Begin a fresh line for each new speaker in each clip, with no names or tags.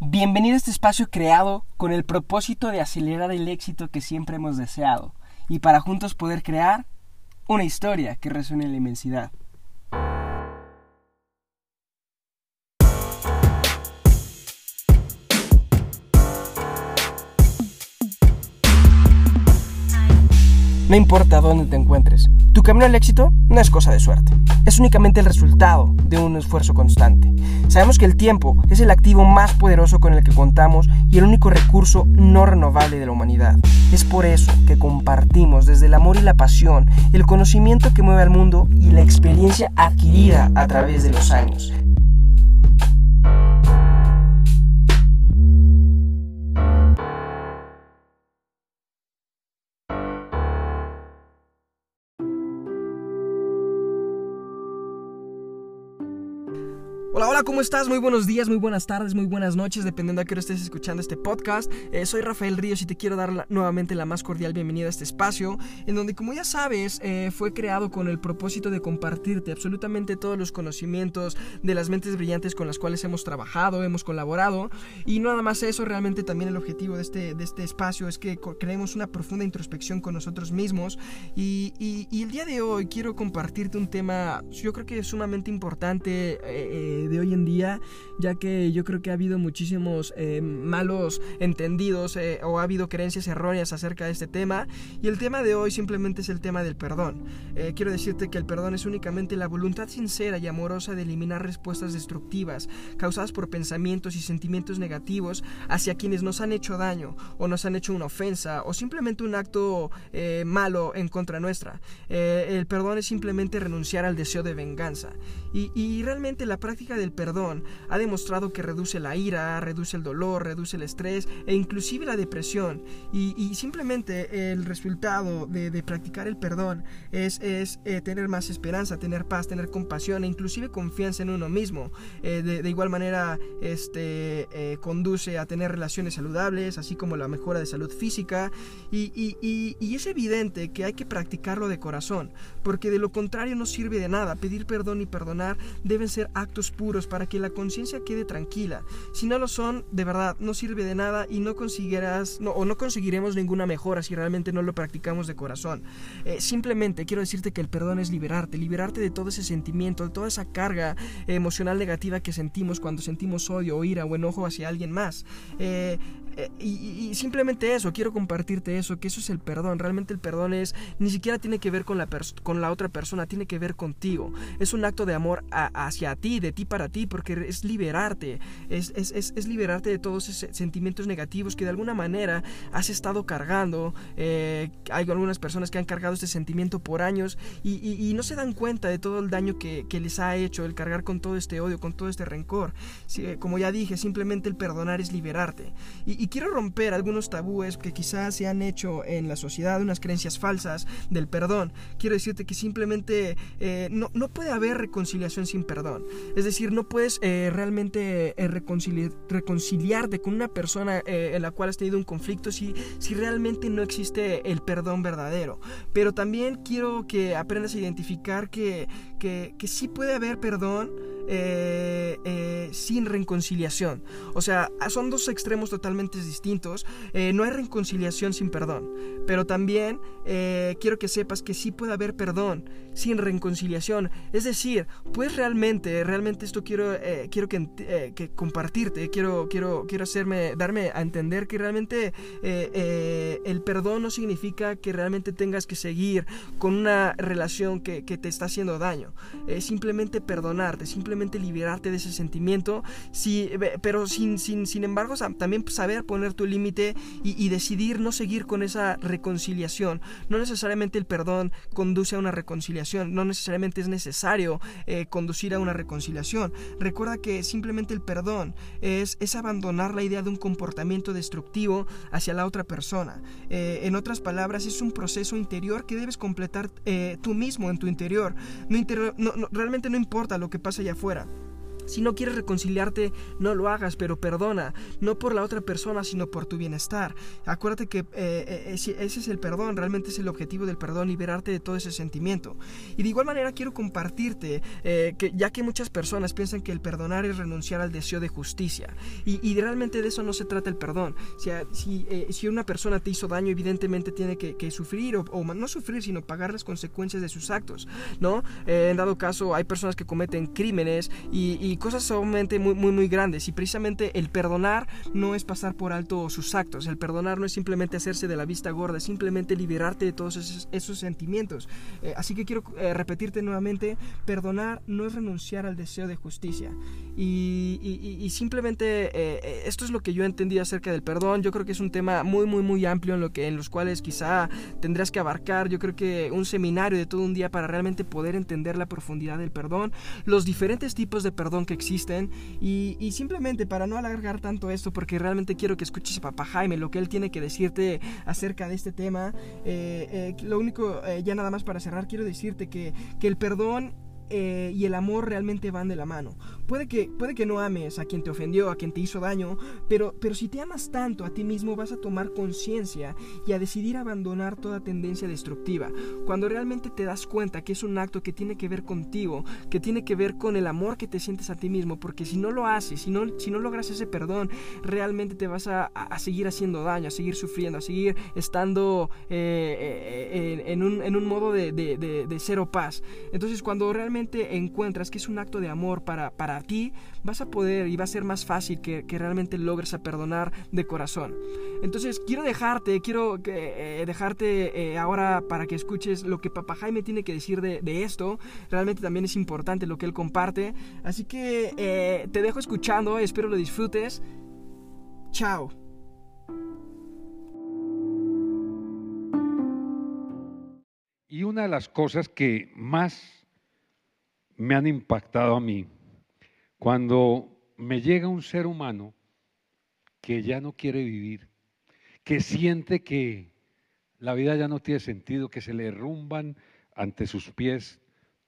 Bienvenido a este espacio creado con el propósito de acelerar el éxito que siempre hemos deseado y para juntos poder crear una historia que resuene en la inmensidad. No importa dónde te encuentres, tu camino al éxito no es cosa de suerte, es únicamente el resultado de un esfuerzo constante. Sabemos que el tiempo es el activo más poderoso con el que contamos y el único recurso no renovable de la humanidad. Es por eso que compartimos desde el amor y la pasión el conocimiento que mueve al mundo y la experiencia adquirida a través de los años. Hola, hola, ¿cómo estás? Muy buenos días, muy buenas tardes, muy buenas noches, dependiendo a qué hora estés escuchando este podcast. Eh, soy Rafael Ríos y te quiero dar nuevamente la más cordial bienvenida a este espacio, en donde, como ya sabes, eh, fue creado con el propósito de compartirte absolutamente todos los conocimientos de las mentes brillantes con las cuales hemos trabajado, hemos colaborado. Y no nada más eso, realmente también el objetivo de este, de este espacio es que creemos una profunda introspección con nosotros mismos. Y, y, el día de hoy quiero compartirte un tema, yo creo que es sumamente importante. Eh, de hoy en día, ya que yo creo que ha habido muchísimos eh, malos entendidos eh, o ha habido creencias erróneas acerca de este tema. Y el tema de hoy simplemente es el tema del perdón. Eh, quiero decirte que el perdón es únicamente la voluntad sincera y amorosa de eliminar respuestas destructivas causadas por pensamientos y sentimientos negativos hacia quienes nos han hecho daño o nos han hecho una ofensa o simplemente un acto malo en contra nuestra. el perdón es simplemente renunciar al deseo de venganza. Y, y realmente la práctica del perdón ha demostrado que reduce la ira, reduce el dolor, reduce el estrés e inclusive la depresión. Y, simplemente el resultado de, practicar el perdón es, es eh, tener más esperanza, tener paz, tener compasión e inclusive confianza en uno mismo. Eh, de, igual manera este, eh, conduce a tener relaciones saludables, así como la mejora de salud física. Y, y es evidente que hay que practicarlo de corazón, porque de lo contrario no sirve de nada. Pedir perdón y perdonar deben ser actos puros para que la conciencia quede tranquila. Si no lo son, de verdad, no sirve de nada y no conseguirás o no conseguiremos ninguna mejora si realmente no lo practicamos de corazón. Eh, simplemente quiero decirte que el perdón es liberarte, liberarte de todo ese sentimiento, de toda esa carga emocional negativa que sentimos cuando sentimos odio o ira o enojo hacia alguien más. Eh, eh, y, simplemente eso, quiero compartirte eso, que eso es el perdón. Realmente el perdón es, ni siquiera tiene que ver con la, con la otra persona, tiene que ver contigo. Es un acto de amor hacia ti, de ti para ti, porque es liberarte, es, es, es, liberarte de todos esos sentimientos negativos que de alguna manera has estado cargando. Eh, hay algunas personas que han cargado este sentimiento por años y, no se dan cuenta de todo el daño que, les ha hecho el cargar con todo este odio, con todo este rencor. como ya dije, simplemente el perdonar es liberarte. y quiero romper algunos tabúes que quizás se han hecho en la sociedad, unas creencias falsas del perdón. Quiero decirte que simplemente eh, no, no, puede haber reconciliación sin perdón. Es decir, no puedes eh, realmente eh, reconciliarte con una persona en la cual has tenido un conflicto si, si realmente no existe el perdón verdadero. Pero también quiero que aprendas a identificar que, que, que sí puede haber perdón eh, eh, sin reconciliación. O sea, son dos extremos totalmente distintos. Eh, no hay reconciliación sin perdón. Pero también quiero que sepas que sí puede haber perdón sin reconciliación. Es decir, pues realmente, realmente esto quiero, quiero que, que, compartirte, quiero, quiero, quiero hacerme, darme a entender que realmente el perdón no significa que realmente tengas que seguir con una relación que, que te está haciendo daño. simplemente perdonarte, simplemente liberarte de ese sentimiento, sí, pero sin, sin, sin embargo también saber poner tu límite y, decidir no seguir con esa reconciliación. No necesariamente el perdón conduce a una reconciliación, no necesariamente es necesario eh, conducir a una reconciliación. Recuerda que simplemente el perdón es, es abandonar la idea de un comportamiento destructivo hacia la otra persona. Eh, en otras palabras, es un proceso interior que debes completar eh, tú mismo en tu interior. No, realmente no importa lo que pasa allá afuera fuera. Si no quieres reconciliarte, no lo hagas, pero perdona, no por la otra persona, sino por tu bienestar. Acuérdate que eh, eh, ese es el perdón, realmente es el objetivo del perdón, liberarte de todo ese sentimiento. Y de igual manera quiero compartirte eh, que ya que muchas personas piensan que el perdonar es renunciar al deseo de justicia, y, realmente de eso no se trata el perdón. Si, si, una persona te hizo daño, evidentemente tiene que, sufrir, o, no sufrir, sino pagar las consecuencias de sus actos, ¿no? en dado caso, hay personas que cometen crímenes y cosas sumamente muy, muy, muy grandes. Y precisamente el perdonar no es pasar por alto sus actos. El perdonar no es simplemente hacerse de la vista gorda, es simplemente liberarte de todos esos, sentimientos. Eh, así que quiero eh, repetirte nuevamente, perdonar no es renunciar al deseo de justicia. Y, simplemente eh, esto es lo que yo entendí acerca del perdón. Yo creo que es un tema muy, muy, muy amplio en, lo que, en los cuales quizá tendrás que abarcar. Yo creo que un seminario de todo un día para realmente poder entender la profundidad del perdón, los diferentes tipos de perdón que existen. Y, simplemente para no alargar tanto esto, porque realmente quiero que escuches a papá Jaime, lo que él tiene que decirte acerca de este tema, eh, eh, lo único, eh, ya nada más para cerrar, quiero decirte que, que el perdón y el amor realmente van de la mano. Puede que, puede que no ames a quien te ofendió, a quien te hizo daño, pero, pero si te amas tanto a ti mismo vas a tomar conciencia y a decidir abandonar toda tendencia destructiva. Cuando realmente te das cuenta que es un acto que tiene que ver contigo, que tiene que ver con el amor que te sientes a ti mismo, porque si no lo haces, si no, si no logras ese perdón, realmente te vas a, seguir haciendo daño, a seguir sufriendo, a seguir estando eh, eh, en, un, en, un, modo de, de, cero paz. Entonces cuando realmente encuentras que es un acto de amor para, para ti, vas a poder y va a ser más fácil que, realmente logres a perdonar de corazón. Entonces quiero dejarte, quiero eh, dejarte eh, ahora para que escuches lo que Papá Jaime tiene que decir de, esto. Realmente también es importante lo que él comparte. Así que eh, te dejo escuchando, espero lo disfrutes. Chao.
Y una de las cosas que más me han impactado a mí cuando me llega un ser humano que ya no quiere vivir, que siente que la vida ya no tiene sentido, que se le derrumban ante sus pies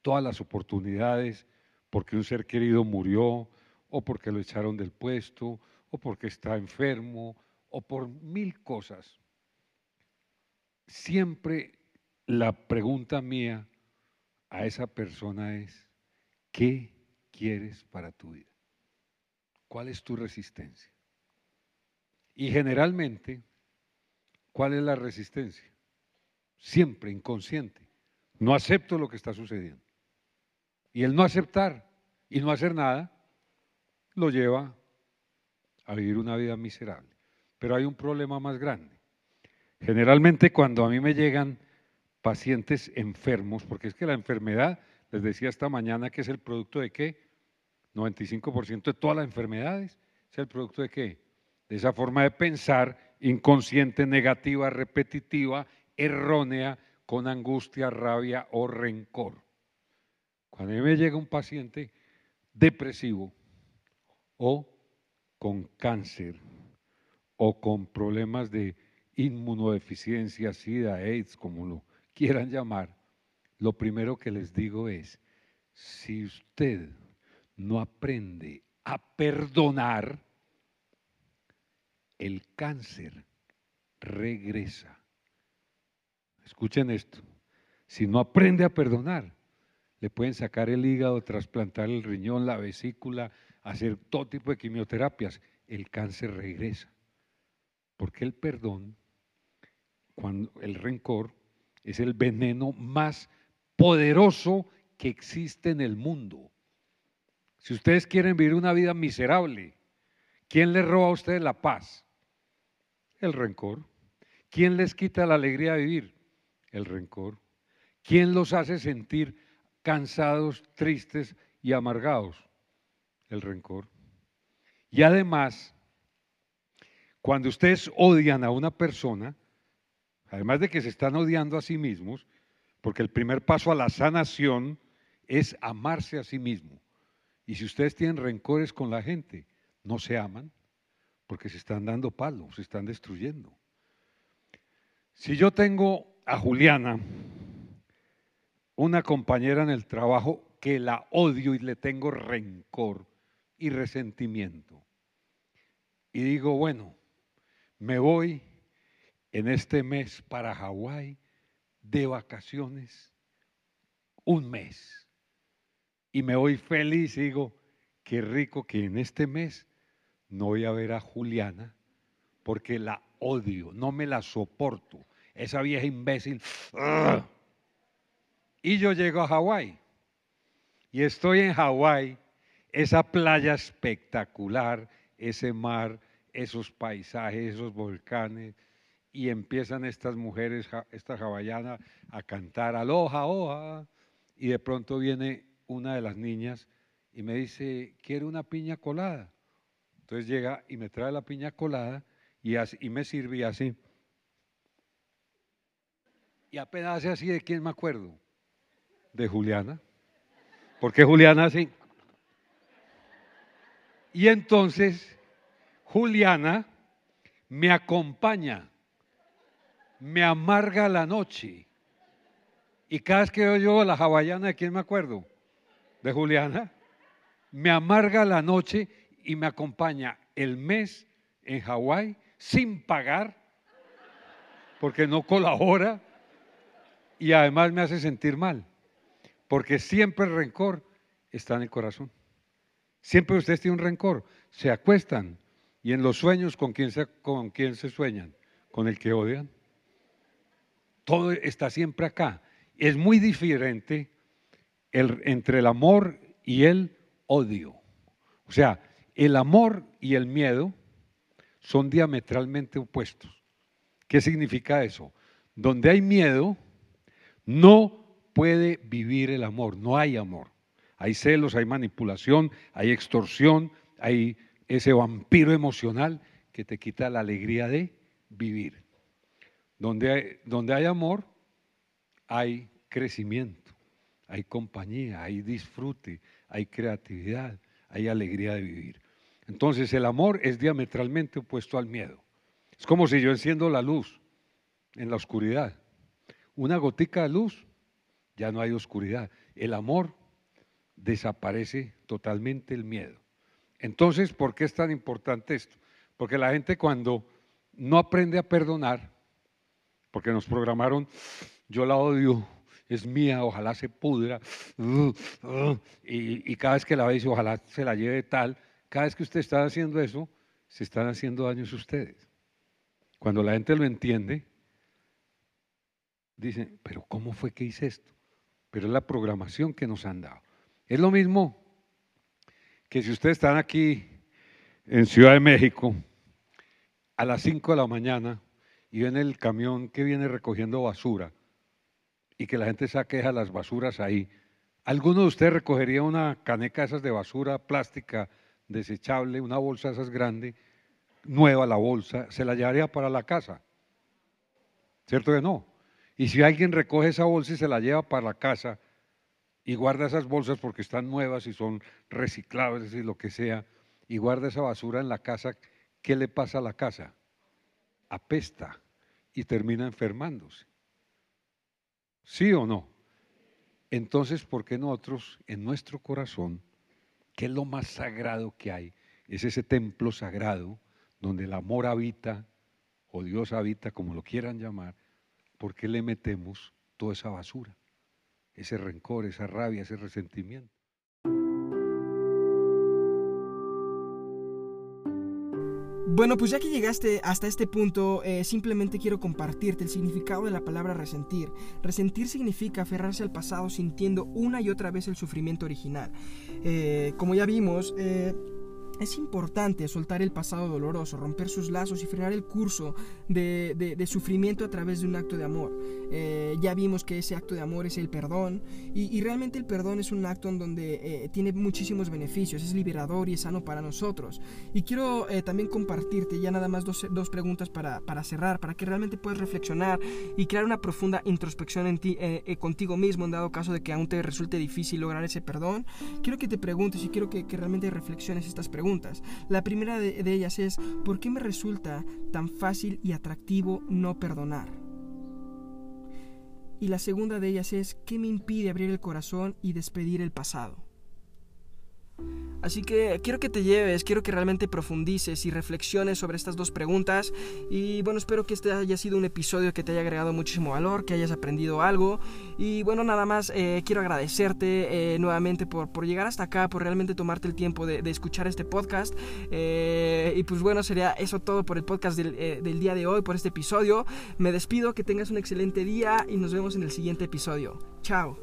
todas las oportunidades porque un ser querido murió o porque lo echaron del puesto o porque está enfermo o por mil cosas. Siempre la pregunta mía a esa persona es, ¿qué quieres para tu vida? ¿Cuál es tu resistencia? Y generalmente, ¿cuál es la resistencia? Siempre inconsciente. No acepto lo que está sucediendo. Y el no aceptar y no hacer nada lo lleva a vivir una vida miserable. Pero hay un problema más grande. Generalmente cuando a mí me llegan pacientes enfermos, porque es que la enfermedad, les decía esta mañana que es el producto de qué? 95% de todas las enfermedades es el producto de qué? De esa forma de pensar inconsciente, negativa, repetitiva, errónea, con angustia, rabia o rencor. Cuando a mí me llega un paciente depresivo o con cáncer o con problemas de inmunodeficiencia, SIDA, AIDS, como lo quieran llamar, lo primero que les digo es, si usted no aprende a perdonar, el cáncer regresa. Escuchen esto. Si no aprende a perdonar, le pueden sacar el hígado, trasplantar el riñón, la vesícula, hacer todo tipo de quimioterapias. El cáncer regresa. Porque el perdón, cuando el rencor, es el veneno más poderoso que existe en el mundo. Si ustedes quieren vivir una vida miserable, ¿quién les roba a ustedes la paz? El rencor. ¿Quién les quita la alegría de vivir? El rencor. ¿Quién los hace sentir cansados, tristes y amargados? El rencor. Y además, cuando ustedes odian a una persona, además de que se están odiando a sí mismos, porque el primer paso a la sanación es amarse a sí mismo. Y si ustedes tienen rencores con la gente, no se aman porque se están dando palos, se están destruyendo. Si yo tengo a Juliana, una compañera en el trabajo que la odio y le tengo rencor, y resentimiento. Y digo, bueno, me voy en este mes para Hawái de vacaciones un mes. Y me voy feliz y digo, qué rico que en este mes no voy a ver a Juliana porque la odio, no me la soporto. Esa vieja imbécil. Y yo llego a Hawái. Y estoy en Hawái, esa playa espectacular, ese mar, esos paisajes, esos volcanes. Y empiezan estas mujeres, esta hawaiana, a cantar aloha, oja. Y de pronto viene una de las niñas y me dice, quiero una piña colada. Entonces llega y me trae la piña colada y, y me sirve así. Y apenas hace así, ¿de quién me acuerdo? De Juliana. ¿Por qué Juliana así? Y entonces Juliana me acompaña, me amarga la noche. Y cada vez que yo, yo la hawaiana, ¿de quién me acuerdo? De Juliana. Me amarga la noche y me acompaña el mes en Hawái sin pagar, porque no colabora y además me hace sentir mal, porque siempre el rencor está en el corazón. Siempre ustedes tienen un rencor, se acuestan y en los sueños con quién se, con quién se sueñan, con el que odian. Todo está siempre acá. Es muy diferente entre el amor y el odio. O sea, el amor y el miedo son diametralmente opuestos. ¿Qué significa eso? Donde hay miedo, no puede vivir el amor, no hay amor. Hay celos, hay manipulación, hay extorsión, hay ese vampiro emocional que te quita la alegría de vivir. Donde hay, donde hay amor, hay crecimiento, hay compañía, hay disfrute, hay creatividad, hay alegría de vivir. Entonces el amor es diametralmente opuesto al miedo. Es como si yo enciendo la luz en la oscuridad. Una gotica de luz, ya no hay oscuridad. El amor desaparece totalmente el miedo. Entonces, ¿por qué es tan importante esto? Porque la gente cuando no aprende a perdonar, porque nos programaron, yo la odio, es mía, ojalá se pudra, y, cada vez que la veis, ojalá se la lleve tal, cada vez que usted está haciendo eso, se están haciendo daños ustedes. Cuando la gente lo entiende, dicen, pero ¿cómo fue que hice esto? Pero es la programación que nos han dado. Es lo mismo que si ustedes están aquí en Ciudad de México a las 5 de la mañana y ven el camión que viene recogiendo basura y que la gente saque las basuras ahí, ¿alguno de ustedes recogería una caneca de basura plástica desechable, una bolsa esas grande, nueva la bolsa, se la llevaría para la casa. ¿Cierto que no? Y si alguien recoge esa bolsa y se la lleva para la casa y guarda esas bolsas porque están nuevas y son reciclables y lo que sea, y guarda esa basura en la casa, ¿qué le pasa a la casa? Apesta y termina enfermándose. ¿Sí o no? Entonces, ¿por qué nosotros en nuestro corazón ¿Qué es lo más sagrado que hay? Es ese templo sagrado donde el amor habita, o Dios habita, como lo quieran llamar. ¿Por qué le metemos toda esa basura? Ese rencor, esa rabia, ese resentimiento.
Bueno, pues ya que llegaste hasta este punto, eh, simplemente quiero compartirte el significado de la palabra resentir. Resentir significa aferrarse al pasado sintiendo una y otra vez el sufrimiento original. Eh, como ya vimos, eh, es importante soltar el pasado doloroso, romper sus lazos y frenar el curso de, sufrimiento a través de un acto de amor. Ya vimos que ese acto de amor es el perdón y, realmente el perdón es un acto en donde eh, tiene muchísimos beneficios, es liberador y es sano para nosotros. Y quiero eh, también compartirte ya nada más dos, preguntas para, cerrar, para que realmente puedas reflexionar y crear una profunda introspección en ti, contigo mismo en dado caso de que aún te resulte difícil lograr ese perdón. Quiero que te preguntes y quiero que realmente reflexiones estas preguntas. La primera de, ellas es, ¿por qué me resulta tan fácil y atractivo no perdonar? Y la segunda de ellas es, ¿qué me impide abrir el corazón y despedir el pasado? Así que quiero que te lleves, quiero que realmente profundices y reflexiones sobre estas dos preguntas. Y bueno, espero que este haya sido un episodio que te haya agregado muchísimo valor, que hayas aprendido algo. Y bueno, nada más eh, quiero agradecerte eh, nuevamente por, por, llegar hasta acá, por realmente tomarte el tiempo de, escuchar este podcast. Eh, y pues bueno, sería eso todo por el podcast del, del día de hoy, por este episodio. Me despido, que tengas un excelente día y nos vemos en el siguiente episodio. Chao.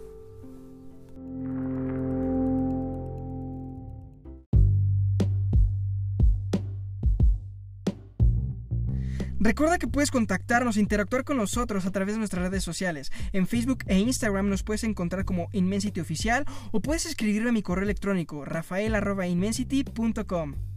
Recuerda que puedes contactarnos e interactuar con nosotros a través de nuestras redes sociales. En Facebook e Instagram nos puedes encontrar como Inmensity Oficial o puedes escribirme a mi correo electrónico rafael.inmensity.com.